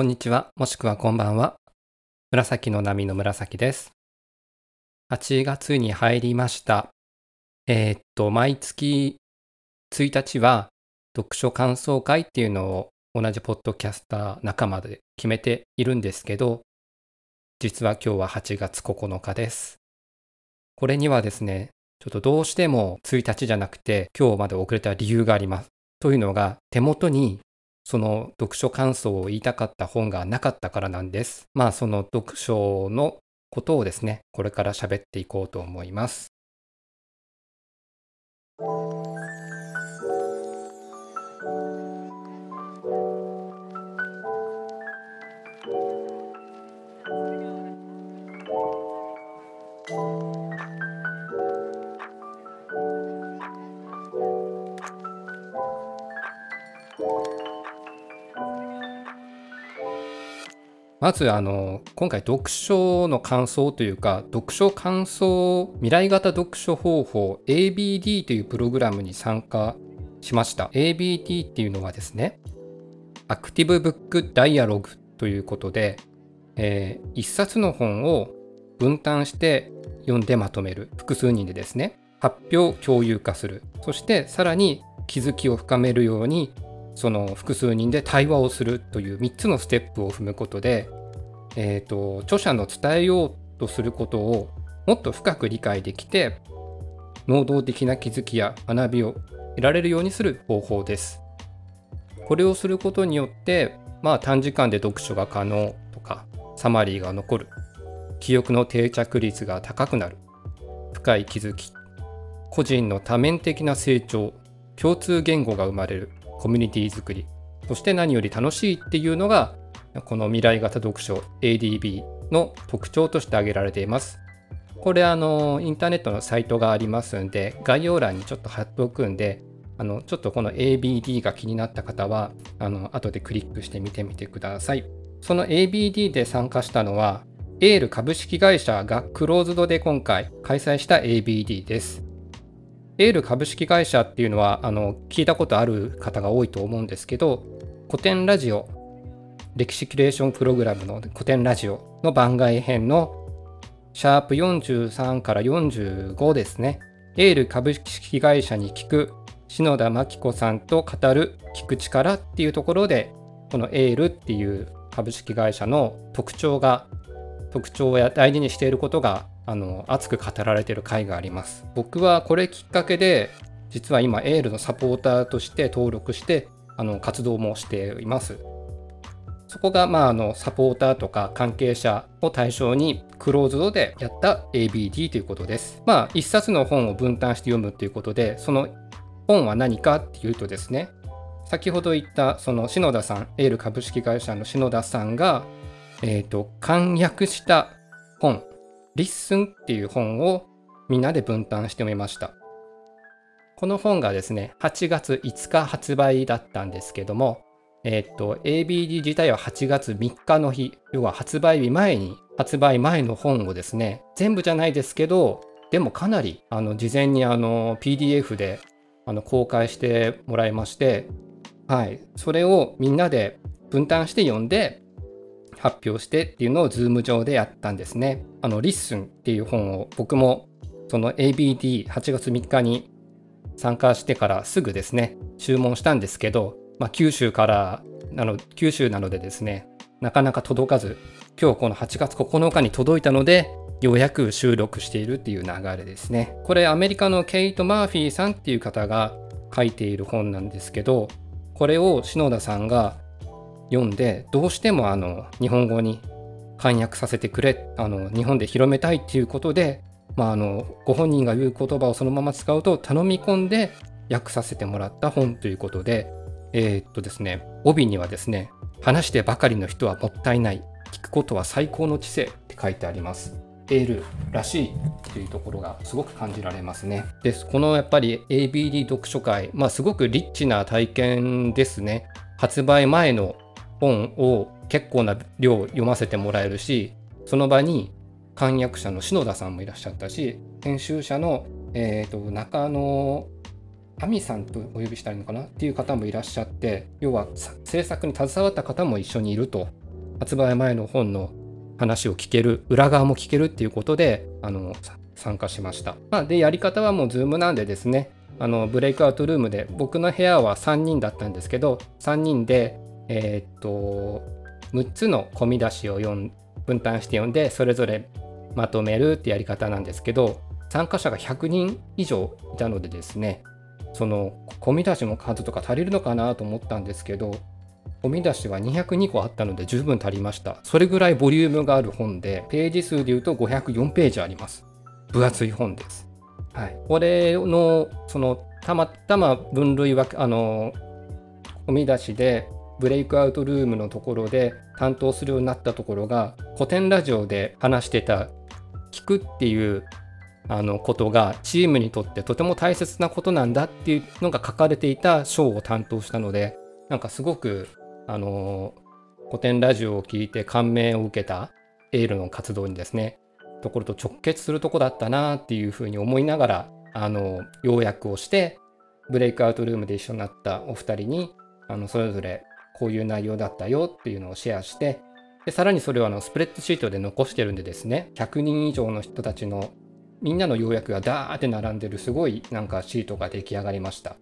こんにちは、もしくはこんばんは。紫の波の紫です。8月に入りました。えー、っと、毎月1日は読書感想会っていうのを同じポッドキャスター仲間で決めているんですけど、実は今日は8月9日です。これにはですね、ちょっとどうしても1日じゃなくて今日まで遅れた理由があります。というのが手元にその読書感想を言いたかった本がなかったからなんです。まあその読書のことをですね、これから喋っていこうと思います。まずあの今回読書の感想というか読書感想未来型読書方法 ABD というプログラムに参加しました。ABD っていうのはですねアクティブブックダイアログということで、えー、一冊の本を分担して読んでまとめる複数人でですね発表共有化する。そしてさらに気づきを深めるようにその複数人で対話をするという3つのステップを踏むことで、えーと、著者の伝えようとすることをもっと深く理解できて能動的な気づきや学びを得られるようにする方法です。これをすることによってまあ短時間で読書が可能とかサマリーが残る。記憶の定着率が高くなる。深い気づき。個人の多面的な成長。共通言語が生まれる。コミュニティ作りそして何より楽しいっていうのがこの未来型読書 ADB の特徴として挙げられています。これあのインターネットのサイトがありますんで概要欄にちょっと貼っておくんであのちょっとこの ABD が気になった方はあの後でクリックしてみてみてください。その ABD で参加したのはエール株式会社がクローズドで今回開催した ABD です。エール株式会社っていうのはあの聞いたことある方が多いと思うんですけど古典ラジオ歴史キュレーションプログラムの古典ラジオの番外編のシャープ43から45ですね。エール株式会社に聞く篠田真紀子さんと語る聞く力っていうところでこのエールっていう株式会社の特徴が特徴や大事にしていることがあの熱く語られてる回があります僕はこれきっかけで実は今エールのサポーターとして登録してあの活動もしていますそこが、まあ、あのサポーターとか関係者を対象にクローズドでやった ABD ということです。まあ、一冊の本を分担して読むということで、その本は何かっていうとですね、先ほど言ったその篠田さん、エール株式会社の篠田さんが、えっ、ー、と、監訳した本 LISTEN っていう本をみんなで分担してみました。この本がですね、8月5日発売だったんですけども、えっ、と、ABD 自体は8月3日の日、要は発売日前に、発売前の本をですね、全部じゃないですけど、でもかなり、あの、事前にあの、PDF であの公開してもらいまして、はい、それをみんなで分担して読んで、発表してっていうのを Zoom 上でやったんですね。あの、 LISTEN っていう本を僕もその ABD8 月3日に参加してからすぐですね、注文したんですけど、まあ、九州からなの、九州なのでですね、なかなか届かず、今日この8月9日に届いたので、ようやく収録しているっていう流れですね。これアメリカのケイト・マーフィーさんっていう方が書いている本なんですけど、これを篠田さんが読んでどうしてもあの日本語に翻訳させてくれあの日本で広めたいっていうことで、まあ、あのご本人が言う言葉をそのまま使うと頼み込んで訳させてもらった本ということでえー、っとですね帯にはですね話してばかりの人はもったいない聞くことは最高の知性って書いてありますエールらしいというところがすごく感じられますね。ですこのやっぱり ABD 読書会、まあ、すごくリッチな体験ですね。発売前の本を結構な量読ませてもらえるしその場に簡訳者の篠田さんもいらっしゃったし編集者の、えーと、中野亜美さんとお呼びしたいのかなっていう方もいらっしゃって要は制作に携わった方も一緒にいると。発売前の本の話を聞ける裏側も聞けるっていうことであの参加しました、まあ、でやり方はもう Zoom なんでですねあのブレイクアウトルームで僕の部屋は3人だったんですけど3人でえー、っと6つの込み出しを分担して読んでそれぞれまとめるってやり方なんですけど参加者が100人以上いたのでですねその込み出しの数とか足りるのかなと思ったんですけど込み出しは202個あったので十分足りました。それぐらいボリュームがある本でページ数で言うと504ページあります。分厚い本です。はい。これのそのたまたま分類はあの込み出しでブレイクアウトルームのところで担当するようになったところが古典ラジオで話してた聞くっていうあのことがチームにとってとても大切なことなんだっていうのが書かれていた章を担当したのでなんかすごくあの古典ラジオを聞いて感銘を受けたエールの活動にですねところと直結するとこだったなっていうふうに思いながらあの要約をしてブレイクアウトルームで一緒になったお二人にあのそれぞれこういう内容だったよっていうのをシェアしてでさらにそれをあのスプレッドシートで残してるんでですね100人以上の人たちのみんなの要約がダーって並んでるすごいなんかシートが出来上がりました。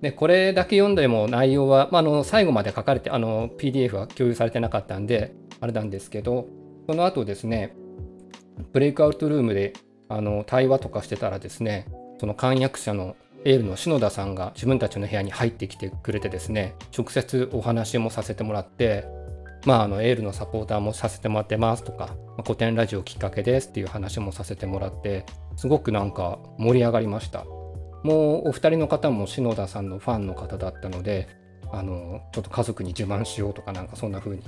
で、これだけ読んでも内容は、まあ、の最後まで書かれて、あの PDF は共有されてなかったんで、あれなんですけど、その後ですね、ブレイクアウトルームであの対話とかしてたらですね、その漢訳者のエールの篠田さんが自分たちの部屋に入ってきてくれてですね、直接お話もさせてもらって、まあ、あのエールのサポーターもさせてもらってますとか、まあ、古典ラジオきっかけですっていう話もさせてもらってすごくなんか盛り上がりました。もうお二人の方も篠田さんのファンの方だったのであのちょっと家族に自慢しようとかなんかそんな風に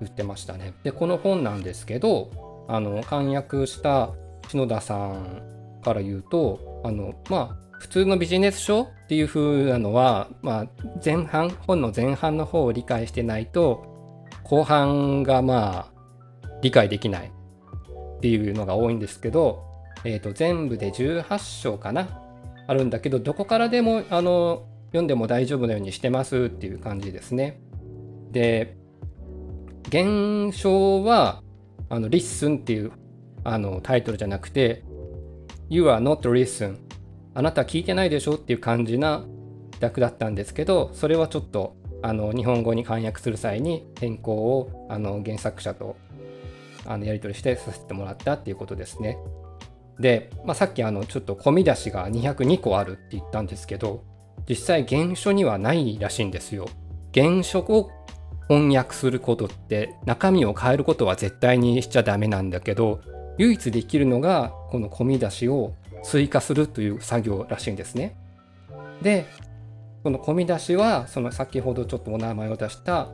言ってましたね。でこの本なんですけどあの簡約した篠田さんから言うとあのまあ普通のビジネス書っていう風なのは、まあ、前半本の前半の方を理解してないと後半がまあ理解できないっていうのが多いんですけど、えー、と全部で18章かなあるんだけどどこからでもあの読んでも大丈夫なようにしてますっていう感じですね。で現象はあの Listen っていうあのタイトルじゃなくて You are not listen あなた聞いてないでしょ？っていう感じな役だったんですけどそれはちょっとあの日本語に翻訳する際に変更をあの原作者とあのやり取りしてさせてもらったっていうことですね。で、まあ、さっきあのちょっと込み出しが202個あるって言ったんですけど実際原書にはないらしいんですよ。原書を翻訳することって中身を変えることは絶対にしちゃダメなんだけど唯一できるのがこの込み出しを追加するという作業らしいんですね。でこの込み出しはその先ほどちょっとお名前を出した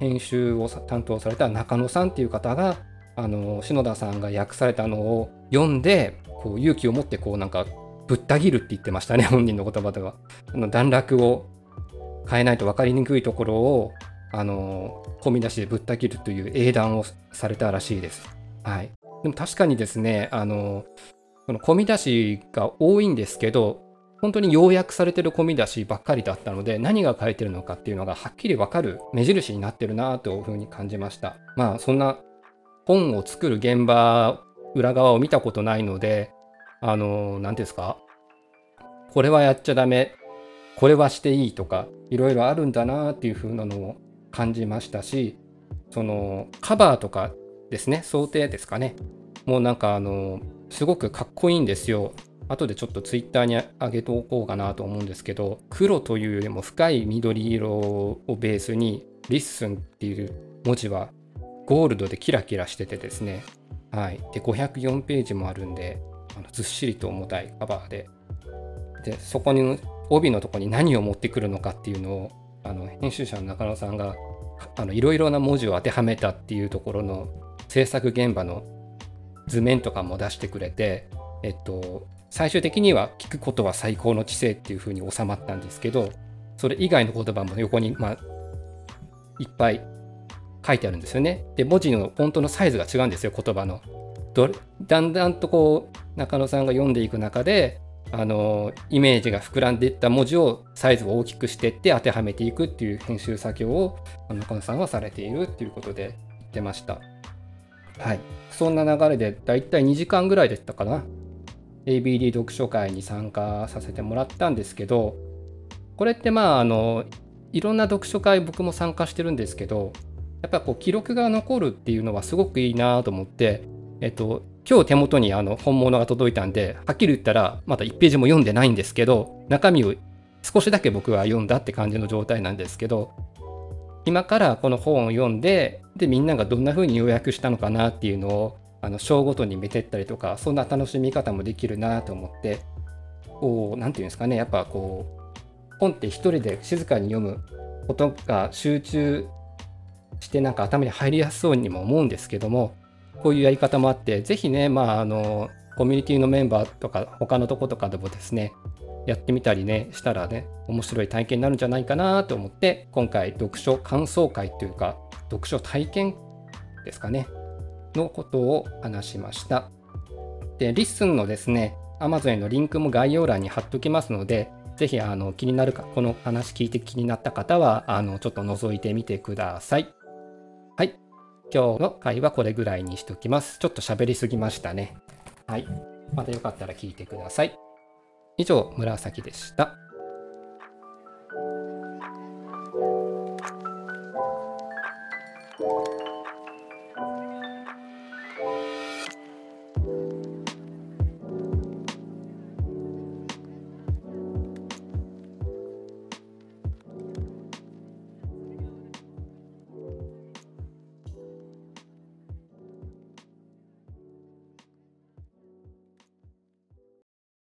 編集を担当された中野さんっていう方があの篠田さんが訳されたのを読んでこう勇気を持ってこうなんかぶった切るって言ってましたね 本人の言葉では。あの段落を変えないと分かりにくいところをあの込み出しでぶった切るという英断をされたらしいです。はい、でも確かにですねあのこの込み出しが多いんですけど本当に要約されてる込み出しばっかりだったので何が書いてるのかっていうのがはっきりわかる目印になってるなというふうに感じました。まあそんな本を作る現場裏側を見たことないのであの何ですかこれはやっちゃダメこれはしていいとかいろいろあるんだなっていう風なのを感じましたしそのカバーとかですね装丁ですかね。もうなんかあのすごくかっこいいんですよ。後でちょっとツイッターに上げておこうかなと思うんですけど黒というよりも深い緑色をベースに LISTEN っていう文字はゴールドでキラキラしててですね。はい。で504ページもあるんであのずっしりと重たいカバーで。でそこに帯のとこに何を持ってくるのかっていうのをあの編集者の中野さんがいろいろな文字を当てはめたっていうところの制作現場の図面とかも出してくれてえっと最終的には聞くことは最高の知性っていう風に収まったんですけどそれ以外の言葉も横に、まあ、いっぱい書いてあるんですよね。で文字のフォントのサイズが違うんですよ言葉の。だんだんとこう中野さんが読んでいく中であのイメージが膨らんでいった文字をサイズを大きくしていって当てはめていくっていう編集作業を中野さんはされているっていうことで言ってました。はい。そんな流れでだいたい2時間ぐらいでしたかな。ABD 読書会に参加させてもらったんですけど、これってまああのいろんな読書会僕も参加してるんですけどやっぱこう記録が残るっていうのはすごくいいなと思ってえっと今日手元にあの本物が届いたんではっきり言ったらまだ1ページも読んでないんですけど中身を少しだけ僕は読んだって感じの状態なんですけど今からこの本を読んででみんながどんな風に要約したのかなっていうのをあの章ごとに見てったりとかそんな楽しみ方もできるなと思ってこう何て言うんですかねやっぱこう本って一人で静かに読むことが集中してなんか頭に入りやすそうにも思うんですけどもこういうやり方もあって是非ねまああのコミュニティのメンバーとか他のとことかでもですねやってみたりねしたらね面白い体験になるんじゃないかなと思って今回読書感想回というか読書体験ですかねのことを話しましたで LISTEN のですね Amazon へのリンクも概要欄に貼っておきますのでぜひあの気になるか、この話聞いて気になった方は、あのちょっと覗いてみてください。はい。今日の回はこれぐらいにしておきます。ちょっと喋りすぎましたね。はい。またよかったら聞いてください。以上、紫でした。